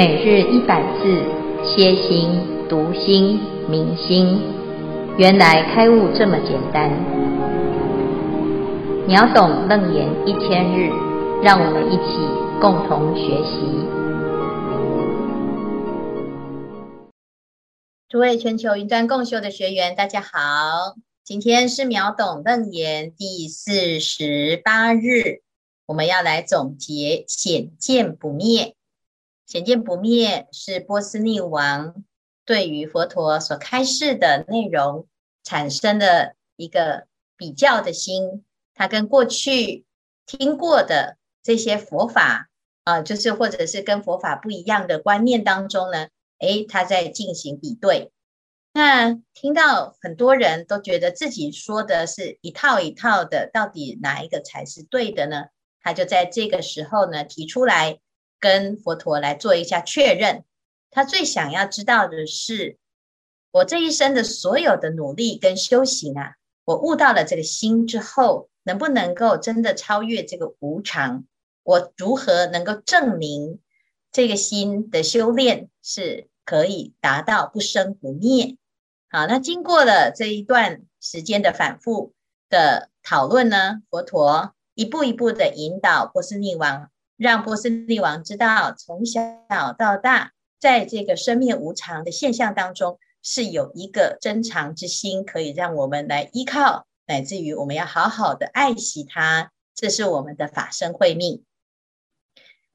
每日一百字，歇心、读心、明心，原来开悟这么简单。秒懂楞严一千日，让我们一起共同学习。诸位全球云端共修的学员，大家好，今天是秒懂楞严第四十八日，我们要来总结显见不灭。显见不灭是波斯匿王对于佛陀所开示的内容产生的一个比较的心，他跟过去听过的这些佛法啊、就是或者是跟佛法不一样的观念当中呢，诶，他在进行比对。那听到很多人都觉得自己说的是一套一套的，到底哪一个才是对的呢？他就在这个时候呢提出来。跟佛陀来做一下确认，他最想要知道的是，我这一生的所有的努力跟修行啊，我悟到了这个心之后，能不能够真的超越这个无常？我如何能够证明这个心的修炼是可以达到不生不灭？好，那经过了这一段时间的反复的讨论呢，佛陀一步一步的引导波斯匿王。让波斯匿王知道，从小到大，在这个生命无常的现象当中，是有一个珍藏之心，可以让我们来依靠，乃至于我们要好好的爱惜它。这是我们的法身慧命。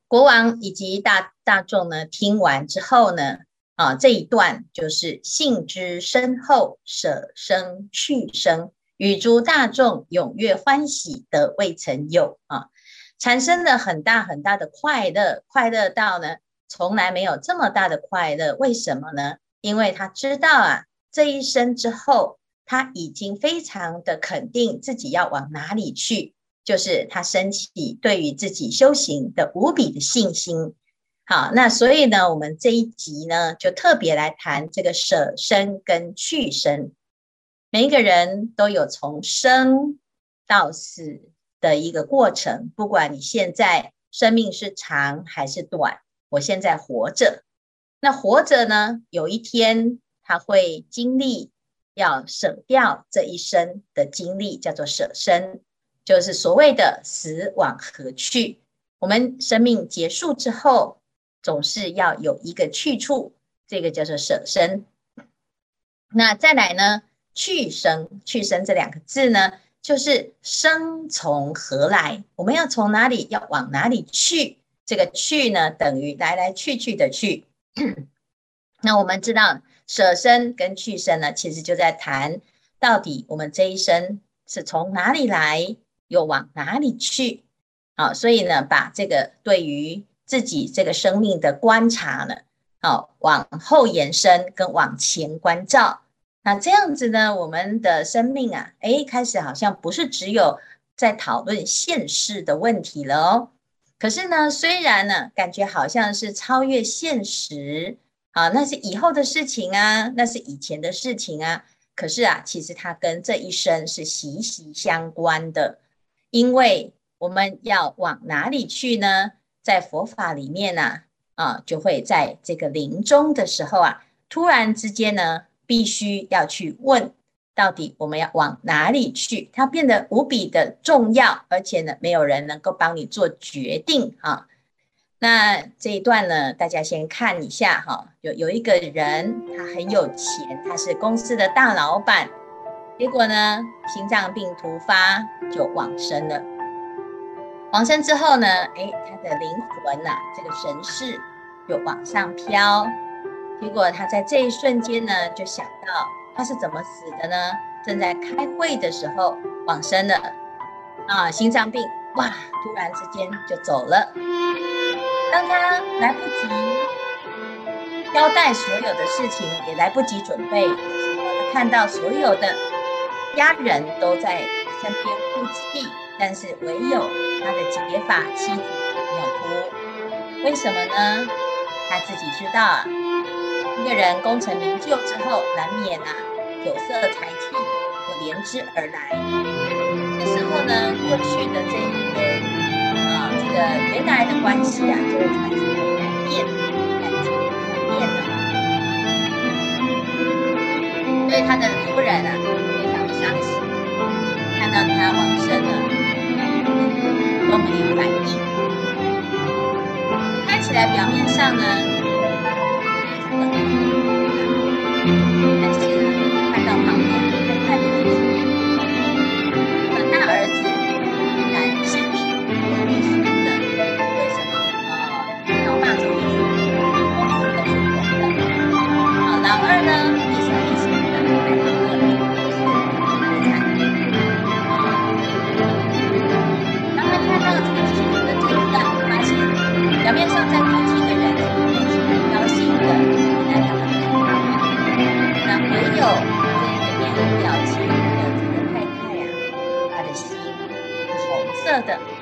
国王以及大大众呢，听完之后呢，啊，这一段就是信之深厚，舍生去生，与诸大众踊跃欢喜，得未曾有啊。产生了很大很大的快乐，快乐到呢，从来没有这么大的快乐。为什么呢？因为他知道啊，这一生之后，他已经非常的肯定自己要往哪里去，就是他升起对于自己修行的无比的信心。好，那所以呢，我们这一集呢，就特别来谈这个舍生跟去生。每一个人都有从生到死。的一个过程，不管你现在生命是长还是短，我现在活着，那活着呢，有一天他会经历要舍掉这一生的经历，叫做舍生，就是所谓的死往何去。我们生命结束之后，总是要有一个去处，这个叫做舍生。那再来呢，去生，去生这两个字呢？就是生从何来？我们要从哪里？要往哪里去？这个去呢，等于来来去去的去。那我们知道舍生跟去生呢，其实就在谈到底我们这一生是从哪里来，又往哪里去？好，所以呢，把这个对于自己这个生命的观察呢，好，往后延伸跟往前关照。那这样子呢，我们的生命啊，诶，开始好像不是只有在讨论现世的问题了哦。可是呢，虽然呢，感觉好像是超越现实啊，那是以后的事情啊，那是以前的事情啊。可是啊，其实它跟这一生是息息相关的，因为我们要往哪里去呢？在佛法里面呢，啊，就会在这个临终的时候啊，突然之间呢。必须要去问，到底我们要往哪里去？它变得无比的重要，而且呢，没有人能够帮你做决定啊。那这一段呢，大家先看一下哈。有有一个人，他很有钱，他是公司的大老板，结果呢，心脏病突发就往生了。往生之后呢，诶，他的灵魂呐、啊，这个神识就往上飘。结果他在这一瞬间呢，就想到他是怎么死的呢？正在开会的时候往生了，啊，心脏病，哇，突然之间就走了。当他来不及交代所有的事情，也来不及准备，他看到所有的家人都在身边哭泣，但是唯有他的结发妻子没有哭。为什么呢？他自己知道啊。一个人功成名就之后，难免啊，酒色财气就连之而来。这时候呢，过去的这一些啊，这个原来的关系啊，就会产生改变，感情变了，所以他的夫人啊非常的伤心，看到他往生了都没有反应，看起来表面上呢。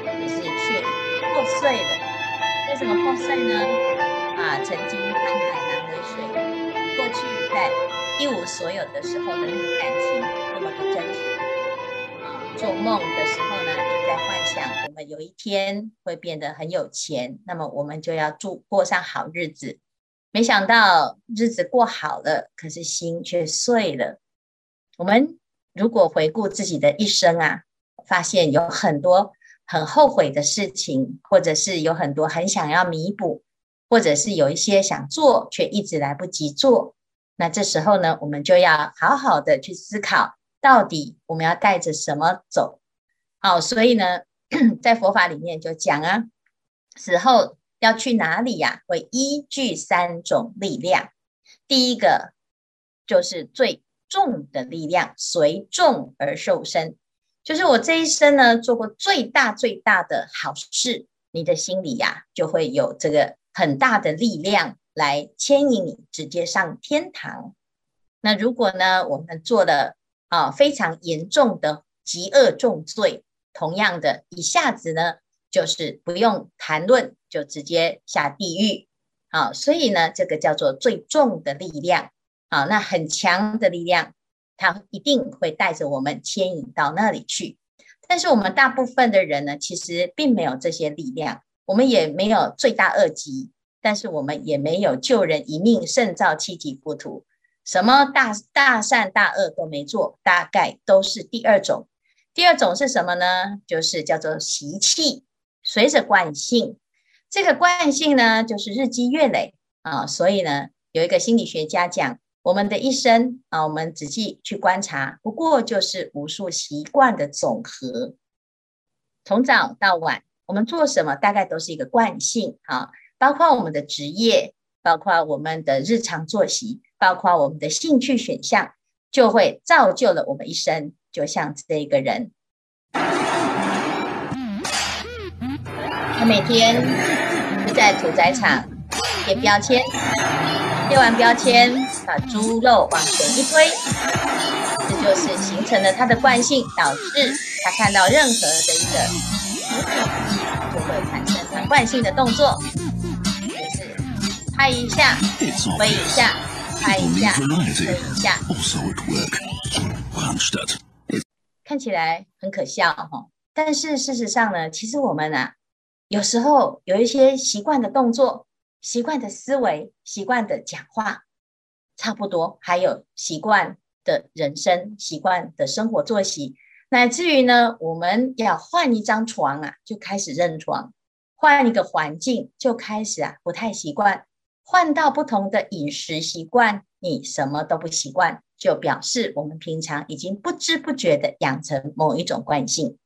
的，可是却破碎了。为什么破碎呢？啊，曾经沧海难为水，过去在一无所有的时候的那个感情那么的真实。啊，做梦的时候呢，就在幻想我们有一天会变得很有钱，那么我们就要住过上好日子。没想到日子过好了，可是心却碎了。我们如果回顾自己的一生啊，发现有很多。很后悔的事情，或者是有很多很想要弥补，或者是有一些想做却一直来不及做。那这时候呢，我们就要好好的去思考，到底我们要带着什么走。好，所以呢，在佛法里面就讲啊，死后要去哪里呀？会依据三种力量。第一个就是最重的力量，随众而受身。就是我这一生呢，做过最大最大的好事，你的心里呀，就会有这个很大的力量来牵引你直接上天堂。那如果呢，我们做了啊非常严重的极恶重罪，同样的一下子呢，就是不用谈论，就直接下地狱。好，所以呢，这个叫做最重的力量。好，那很强的力量。他一定会带着我们牵引到那里去，但是我们大部分的人呢，其实并没有这些力量，我们也没有罪大恶极，但是我们也没有救人一命胜造七级浮屠，什么大大善大恶都没做，大概都是第二种。第二种是什么呢？就是叫做习气，随着惯性，这个惯性呢，就是日积月累啊，所以呢，有一个心理学家讲。我们的一生啊，我们仔细去观察，不过就是无数习惯的总和。从早到晚，我们做什么，大概都是一个惯性啊。包括我们的职业，包括我们的日常作息，包括我们的兴趣选项，就会造就了我们一生。就像这一个人，他每天就在屠宰场贴标签，贴完标签。把猪肉往前一推，这就是形成了它的惯性，导致他看到任何的一个物体，就会产生它惯性的动作，就是拍一下，挥一下，拍一下，挥一下。看起来很可笑哈，但是事实上呢，其实我们啊，有时候有一些习惯的动作、习惯的思维、习惯的讲话。差不多，还有习惯的人生、习惯的生活作息，乃至于呢，我们要换一张床啊，就开始认床；换一个环境，就开始啊不太习惯；换到不同的饮食习惯，你什么都不习惯，就表示我们平常已经不知不觉的养成某一种惯性。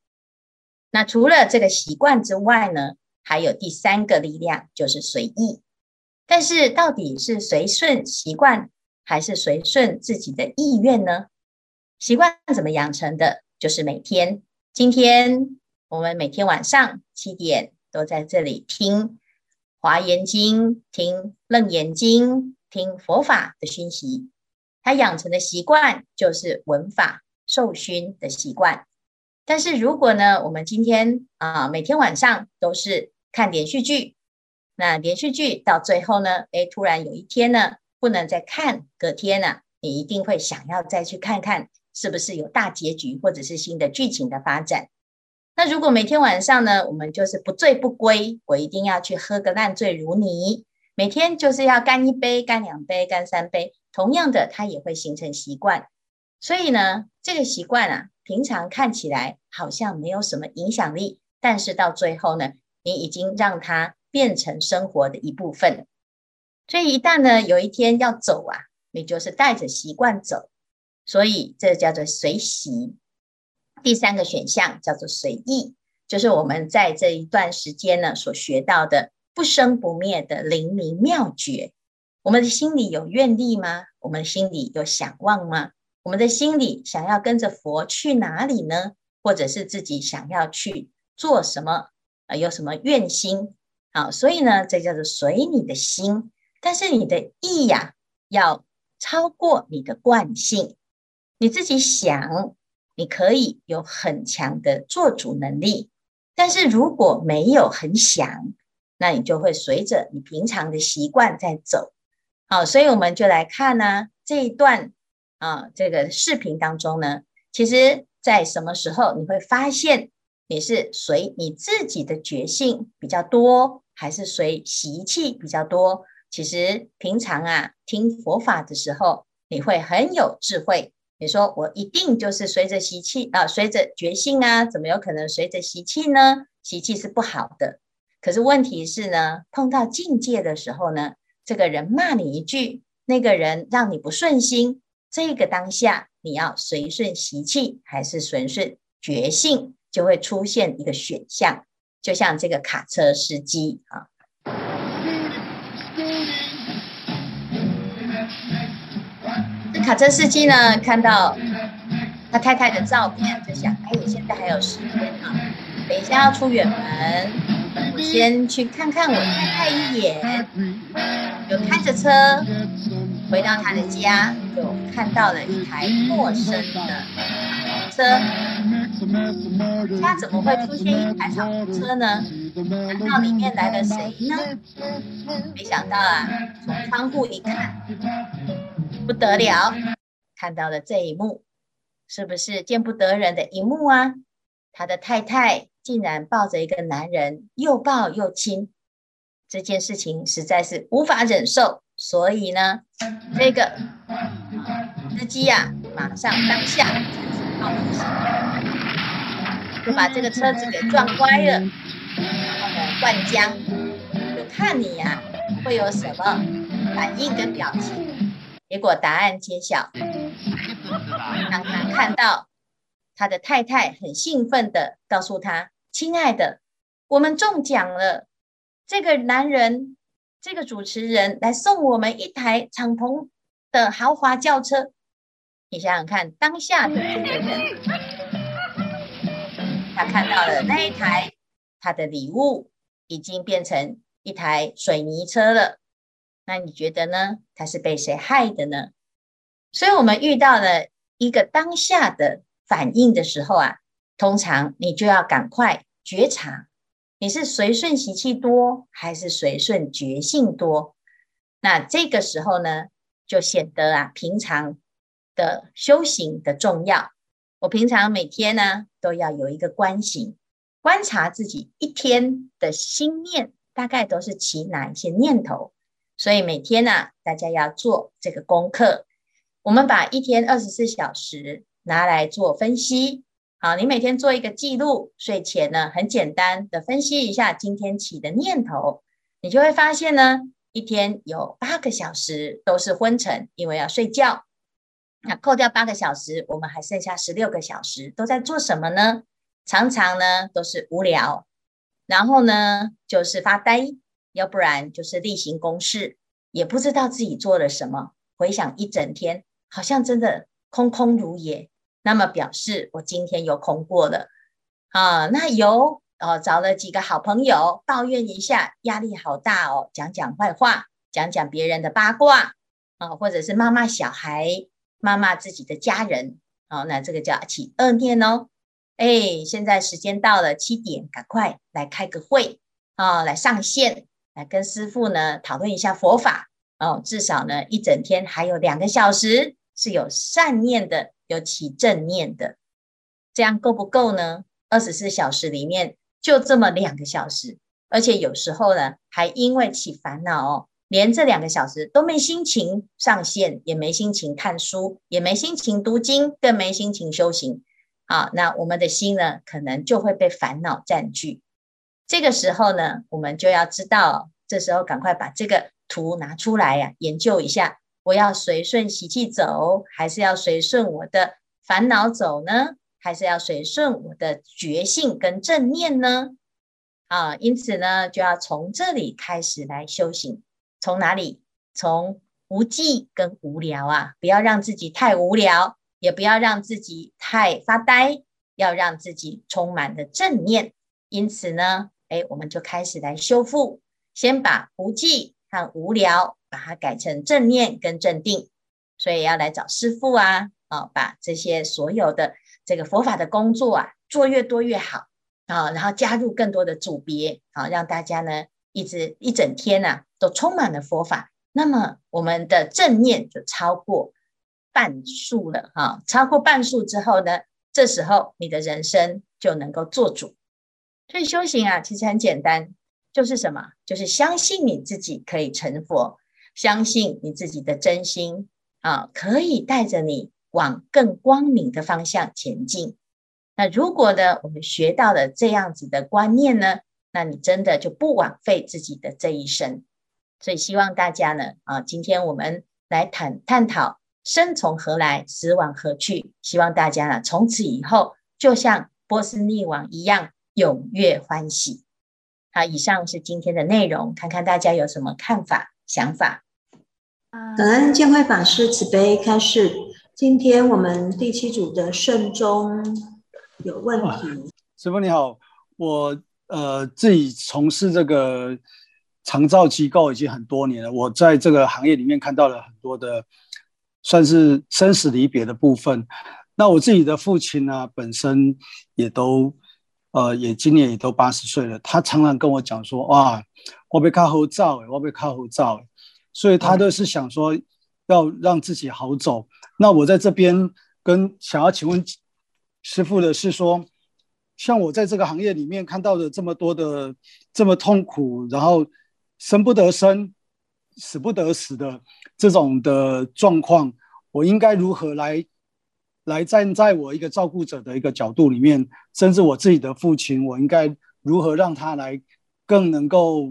那除了这个习惯之外呢，还有第三个力量，就是随意。但是到底是随顺习惯，还是随顺自己的意愿呢？习惯怎么养成的？就是每天，今天我们每天晚上七点都在这里听《华严经》、听《楞严经》、听佛法的讯息。他养成的习惯就是闻法受熏的习惯。但是如果呢，我们今天啊，每天晚上都是看连续剧，那连续剧到最后呢，诶，突然有一天呢。不能再看，隔天呢、你一定会想要再去看看，是不是有大结局或者是新的剧情的发展。那如果每天晚上呢，我们就是不醉不归，我一定要去喝个烂醉如泥，每天就是要干一杯、干两杯、干三杯，同样的，它也会形成习惯。所以呢，这个习惯啊，平常看起来好像没有什么影响力，但是到最后呢，你已经让它变成生活的一部分。所以一旦呢，有一天要走啊，你就是带着习惯走，所以这叫做随习。第三个选项叫做随意，就是我们在这一段时间呢所学到的。不生不灭的灵明妙觉，我们的心里有愿力吗？我们的心里有想望吗？我们的心里想要跟着佛去哪里呢？或者是自己想要去做什么？啊，有什么愿心？好，所以呢，这叫做随你的心，但是你的意呀，要超过你的惯性。你自己想，你可以有很强的做主能力，但是如果没有很想。那你就会随着你平常的习惯在走，好，所以我们就来看呢这一段啊这个视频当中呢，其实在什么时候你会发现你是随你自己的觉性比较多，还是随习气比较多？其实平常啊听佛法的时候，你会很有智慧。你说我一定就是随着习气啊，随着觉性啊，怎么有可能随着习气呢？习气是不好的。可是问题是呢，碰到境界的时候呢，这个人骂你一句，那个人让你不顺心，这个当下你要随顺习气还是随顺觉性，就会出现一个选项，就像这个卡车司机啊，卡车司机呢，看到他太太的照片，就想，哎，现在还有时间啊，等一下要出远门。我先去看看我太太一眼，就开着车回到他的家，就看到了一台陌生的车。家怎么会出现一台敞篷车呢？难道里面来了谁呢？没想到啊，从窗户一看，不得了，看到了这一幕，是不是见不得人的一幕啊？他的太太。竟然抱着一个男人，又抱又亲，这件事情实在是无法忍受。所以呢，这个司机呀，马上当下就把这个车子给撞歪了，然后呢，灌浆，就看你呀、啊、会有什么反应跟表情。结果答案揭晓，当他看到他的太太很兴奋的告诉他。亲爱的，我们中奖了！这个男人，这个主持人来送我们一台敞篷的豪华轿车。你想想看，当下的这个人，他看到了那一台他的礼物已经变成一台水泥车了。那你觉得呢？他是被谁害的呢？所以，我们遇到了一个当下的反应的时候啊，通常你就要赶快。觉察，你是随顺习气多，还是随顺觉性多？那这个时候呢，就显得啊，平常的修行的重要。我平常每天呢，都要有一个观行，观察自己一天的心念，大概都是起哪一些念头。所以每天呢，大家要做这个功课。我们把一天二十四小时拿来做分析。好，你每天做一个记录，睡前呢，很简单的分析一下今天起的念头，你就会发现呢，一天有八个小时都是昏沉，因为要睡觉。那扣掉八个小时，我们还剩下十六个小时都在做什么呢？常常呢都是无聊，然后呢就是发呆，要不然就是例行公事，也不知道自己做了什么。回想一整天，好像真的空空如也。那么表示我今天有空过了啊，那有哦，找了几个好朋友抱怨一下，压力好大哦，讲讲坏话，讲讲别人的八卦啊，或者是骂骂小孩，骂骂自己的家人，哦，那这个叫起恶念哦。哎，现在时间到了七点，赶快来开个会啊，来上线，来跟师父呢讨论一下佛法哦，至少呢一整天还有两个小时是有善念的。有起正念的，这样够不够呢？二十四小时里面就这么两个小时，而且有时候呢，还因为起烦恼哦，连这两个小时都没心情上线，也没心情看书，也没心情读经，更没心情修行。啊，那我们的心呢，可能就会被烦恼占据。这个时候呢，我们就要知道，这时候赶快把这个图拿出来呀、研究一下，我要随顺习气走，还是要随顺我的烦恼走呢？还是要随顺我的觉性跟正念呢？啊，因此呢，就要从这里开始来修行。从哪里？从无记跟无聊啊，不要让自己太无聊。也不要让自己太发呆，要让自己充满的正念。因此呢，哎，我们就开始来修复，先把无记和无聊，把它改成正念跟正定。所以要来找师父啊，啊，把这些所有的这个佛法的工作啊，做越多越好啊，然后加入更多的组别啊，让大家呢一直一整天呐，啊，都充满了佛法。那么我们的正念就超过。半数了哈，超过半数之后呢，这时候你的人生就能够做主。所以修行啊，其实很简单，就是什么？就是相信你自己可以成佛，相信你自己的真心啊，可以带着你往更光明的方向前进。那如果呢，我们学到了这样子的观念呢，那你真的就不枉费自己的这一生。所以希望大家呢，啊，今天我们来谈探讨。生从何来，死往何去？希望大家呢，从此以后就像波斯匿王一样，踊跃欢喜。好，以上是今天的内容，看看大家有什么看法、想法。感恩见慧法师慈悲开示。今天我们第七组的圣宗有问题。师傅你好，我呃自己从事这个长照机构已经很多年了，我在这个行业里面看到了很多的。算是生死离别的部分。那我自己的父亲呢，本身也都，呃，也今年也都八十岁了。他常常跟我讲说：“哇，我被靠后照，我被靠后照。”所以他都是想说要让自己好走。嗯、那我在这边跟想要请问师傅的是说，像我在这个行业里面看到的这么多的这么痛苦，然后生不得生，死不得死的。这种的状况，我应该如何来来站在我一个照顾者的一个角度里面，甚至我自己的父亲，我应该如何让他来更能够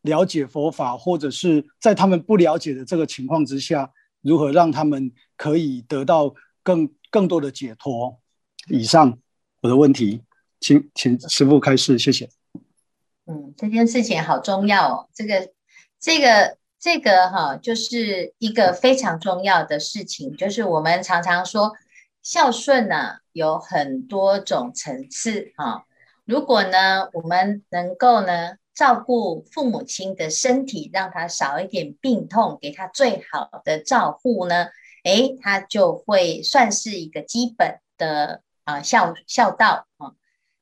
了解佛法，或者是在他们不了解的这个情况之下，如何让他们可以得到更更多的解脱？以上我的问题，请请师父开示，谢谢。嗯，这件事情好重要哦，这个这个。这个哈，就是一个非常重要的事情，就是我们常常说孝顺呢，有很多种层次哈。如果呢，我们能够呢照顾父母亲的身体，让他少一点病痛，给他最好的照护呢，诶，他就会算是一个基本的啊孝孝道啊。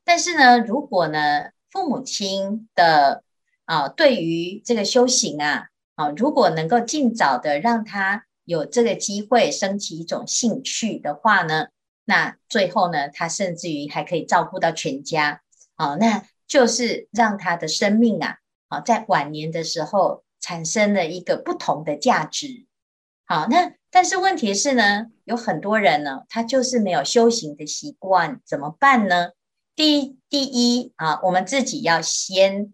但是呢，如果呢，父母亲的啊对于这个修行啊，啊，如果能够尽早的让他有这个机会升起一种兴趣的话呢，那最后呢，他甚至于还可以照顾到全家。啊，那就是让他的生命啊，啊，在晚年的时候产生了一个不同的价值。好，那但是问题是呢，有很多人呢，他就是没有修行的习惯，怎么办呢？第一，第一啊，我们自己要先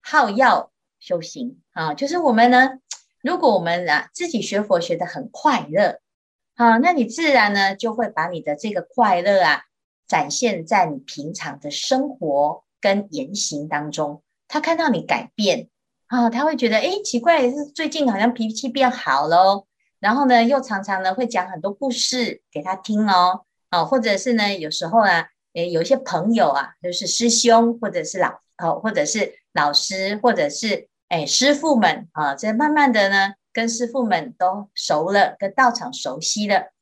好药。修行啊，就是我们呢，如果我们啊自己学佛学得很快乐，啊，那你自然呢就会把你的这个快乐啊展现在你平常的生活跟言行当中。他看到你改变啊，他会觉得诶，奇怪，是最近好像脾气变好喽。然后呢，又常常呢会讲很多故事给他听哦，啊，或者是呢有时候啊，诶，有一些朋友啊，就是师兄或者是老哦，或者是老师，或者是。哎，师傅们啊，这慢慢的呢，跟师傅们都熟了，跟道场熟悉了。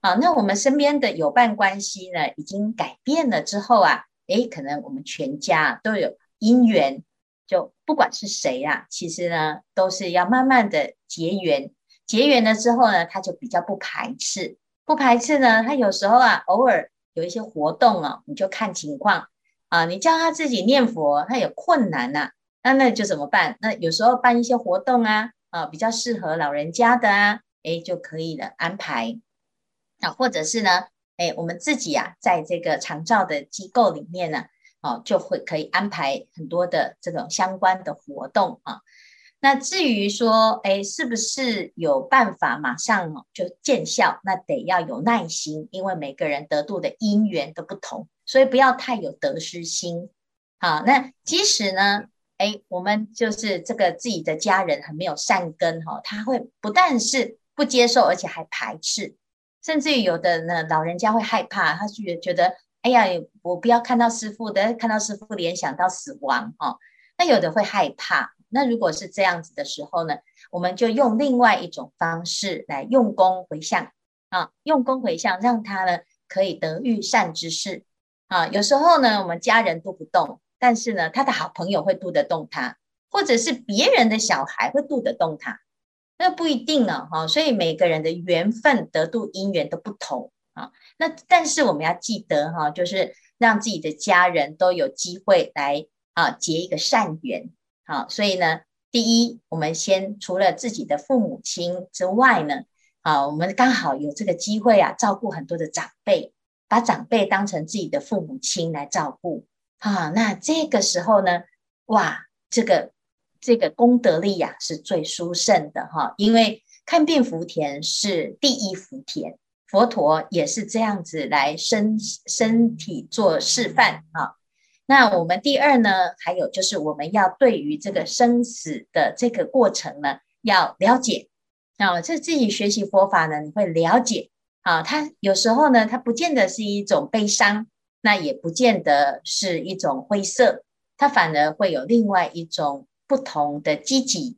好，那我们身边的友伴关系呢，已经改变了之后啊，哎，可能我们全家都有因缘，就不管是谁啊，其实呢，都是要慢慢的结缘。结缘了之后呢，他就比较不排斥，不排斥呢，他有时候啊，偶尔有一些活动啊，你就看情况啊，你叫他自己念佛，他有困难呐、啊。那那就怎么办？那有时候办一些活动啊，啊，比较适合老人家的啊，哎，就可以了安排。啊，或者是呢，哎，我们自己啊，在这个长照的机构里面呢，哦，就会可以安排很多的这种相关的活动啊。那至于说，哎，是不是有办法马上就见效？那得要有耐心，因为每个人得度的因缘都不同，所以不要太有得失心。好，那即使呢，哎，我们就是这个自己的家人很没有善根哈，他会不但是不接受，而且还排斥，甚至于有的呢，老人家会害怕，他就觉得，哎呀，我不要看到师父的，看到师父联想到死亡哦。那有的会害怕。那如果是这样子的时候呢，我们就用另外一种方式来用功回向啊，用功回向，让他呢可以得遇善知识啊。有时候呢，我们家人都不动，但是呢，他的好朋友会度得动他，或者是别人的小孩会度得动他，那不一定啊。哈，所以每个人的缘分得度因缘都不同啊。那但是我们要记得哈，就是让自己的家人都有机会来啊结一个善缘。好，所以呢，第一，我们先除了自己的父母亲之外呢，啊，我们刚好有这个机会啊，照顾很多的长辈，把长辈当成自己的父母亲来照顾，啊，那这个时候呢，哇，这个这个功德力呀，是最殊胜的哈，因为看病福田是第一福田，佛陀也是这样子来身身体做示范啊。那我们第二呢，还有就是我们要对于这个生死的这个过程呢，要了解。啊，这自己学习佛法呢，你会了解啊。它有时候呢，它不见得是一种悲伤，那也不见得是一种灰色，它反而会有另外一种不同的积极。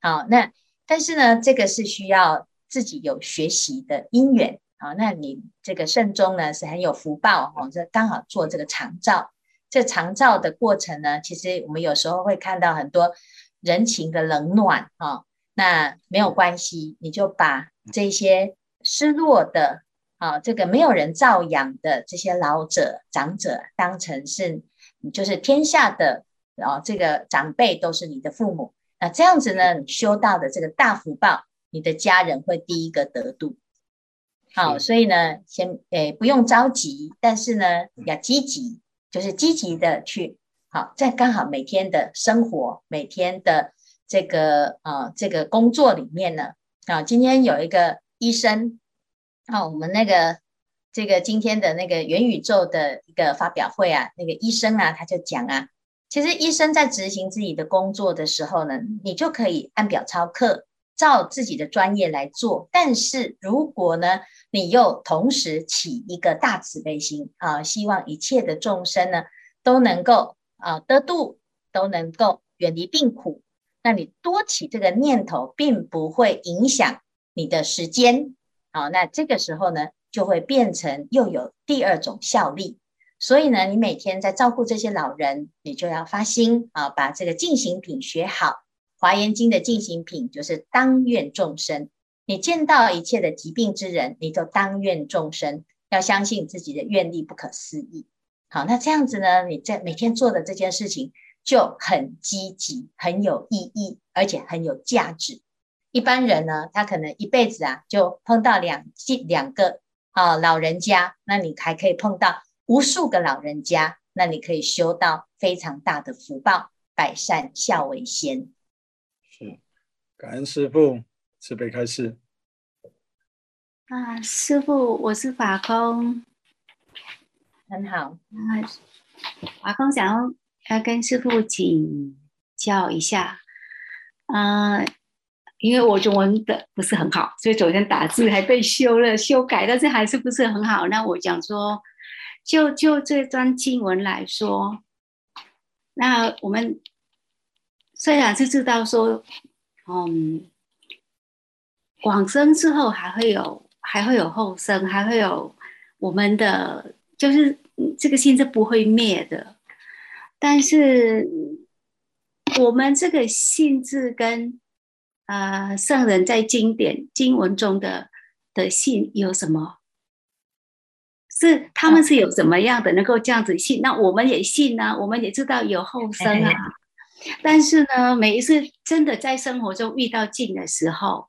好，那但是呢，这个是需要自己有学习的因缘。好，那你这个圣宗呢是很有福报哦，这刚好做这个长照。这长照的过程呢，其实我们有时候会看到很多人情的冷暖啊、哦。那没有关系，你就把这些失落的啊，这个没有人照养的这些老者长者，当成是你就是天下的啊，这个长辈都是你的父母。那这样子呢，你修到的这个大福报，你的家人会第一个得度。好，所以呢，先诶不用着急，但是呢要积极。就是积极的去好，在刚好每天的生活，每天的这个呃这个工作里面呢，啊，今天有一个医生，啊，我们那个这个今天的那个元宇宙的一个发表会啊，那个医生啊，他就讲啊，其实医生在执行自己的工作的时候呢，你就可以按表操课，照自己的专业来做，但是如果呢，你又同时起一个大慈悲心啊，希望一切的众生呢都能够啊得度，都能够远离病苦。那你多起这个念头，并不会影响你的时间。好，那这个时候呢，就会变成又有第二种效力。所以呢，你每天在照顾这些老人，你就要发心啊，把这个进行品学好。《华严经》的进行品就是当愿众生。你见到一切的疾病之人，你就当愿众生，要相信自己的愿力不可思议。好，那这样子呢，你在每天做的这件事情就很积极、很有意义，而且很有价值。一般人呢，他可能一辈子啊，就碰到两两个啊老人家，那你还可以碰到无数个老人家，那你可以修到非常大的福报，百善孝为先。是，感恩师父。慈悲开示啊，师父，我是法空，很好。啊，法空想要要跟师父请教一下，啊，因为我中文的不是很好，所以昨天打字还被修了修改，但是还是不是很好。那我讲说，就就这段经文来说，那我们虽然是知道说，嗯。往生之后还会有，还会有后生，还会有我们的，就是这个心是不会灭的。但是我们这个性质跟呃圣人在经典经文中的的信有什么？是他们是有什么样的能够这样子信？那我们也信啊，我们也知道有后生啊。但是呢，每一次真的在生活中遇到境的时候，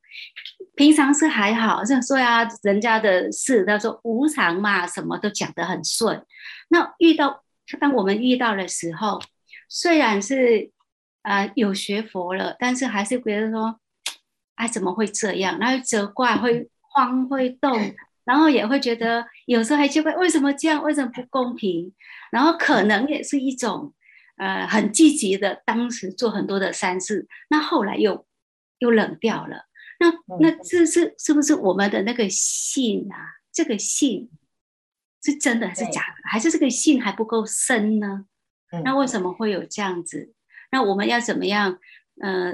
平常是还好，像说呀，人家的事，他说无常嘛，什么都讲得很顺。那遇到当我们遇到的时候，虽然是呃有学佛了，但是还是觉得说，哎，怎么会这样？然后责怪，会慌，会动，然后也会觉得有时候还奇怪，为什么这样？为什么不公平？然后可能也是一种。呃，很积极的，当时做很多的善事，那后来又又冷掉了。那那这是是不是我们的那个信啊？这个信是真的还是假的？还是这个信还不够深呢？那为什么会有这样子？那我们要怎么样？呃，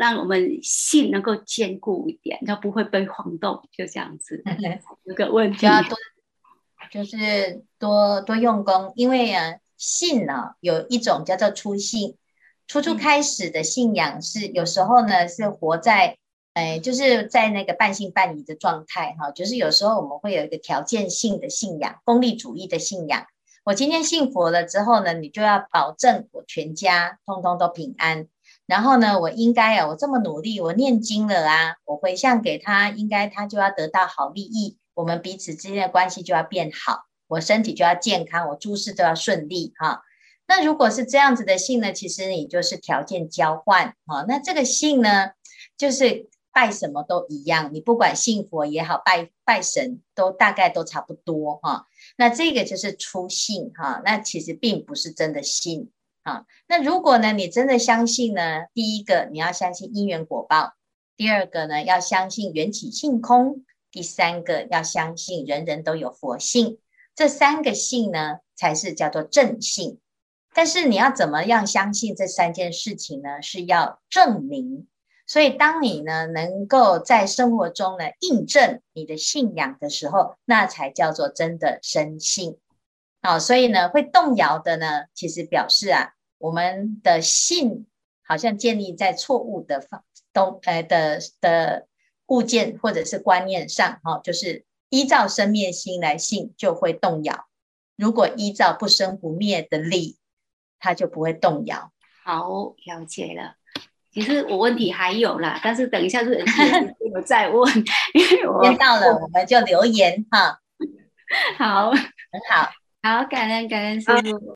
让我们信能够坚固一点，就不会被晃动，就这样子。有个问题，要多就是多多用功，因为啊。信呢，有一种叫做初信，初初开始的信仰是有时候呢是活在，哎，就是在那个半信半疑的状态哈，就是有时候我们会有一个条件性的信仰，功利主义的信仰。我今天信佛了之后呢，你就要保证我全家通通都平安，然后呢，我应该啊，我这么努力，我念经了啊，我回向给他，应该他就要得到好利益，我们彼此之间的关系就要变好。我身体就要健康，我诸事都要顺利哈。那如果是这样子的信呢，其实你就是条件交换哈。那这个信呢，就是拜什么都一样，你不管信佛也好，拜拜神都大概都差不多哈。那这个就是初信哈。那其实并不是真的信啊。那如果呢，你真的相信呢，第一个你要相信因缘果报，第二个呢要相信缘起性空，第三个要相信人人都有佛性。这三个信呢，才是叫做正信。但是你要怎么样相信这三件事情呢？是要证明。所以当你呢能够在生活中呢印证你的信仰的时候，那才叫做真的深信。好，所以呢会动摇的呢，其实表示啊，我们的信好像建立在错误的方东呃的的物件或者是观念上，哈，就是。依照生灭心来信，就会动摇；如果依照不生不灭的力，它就不会动摇。好，了解了。其实我问题还有啦，但是等一下是我再问，因为我先到了，我们就留言哈。好，很好，好，感恩感恩师父。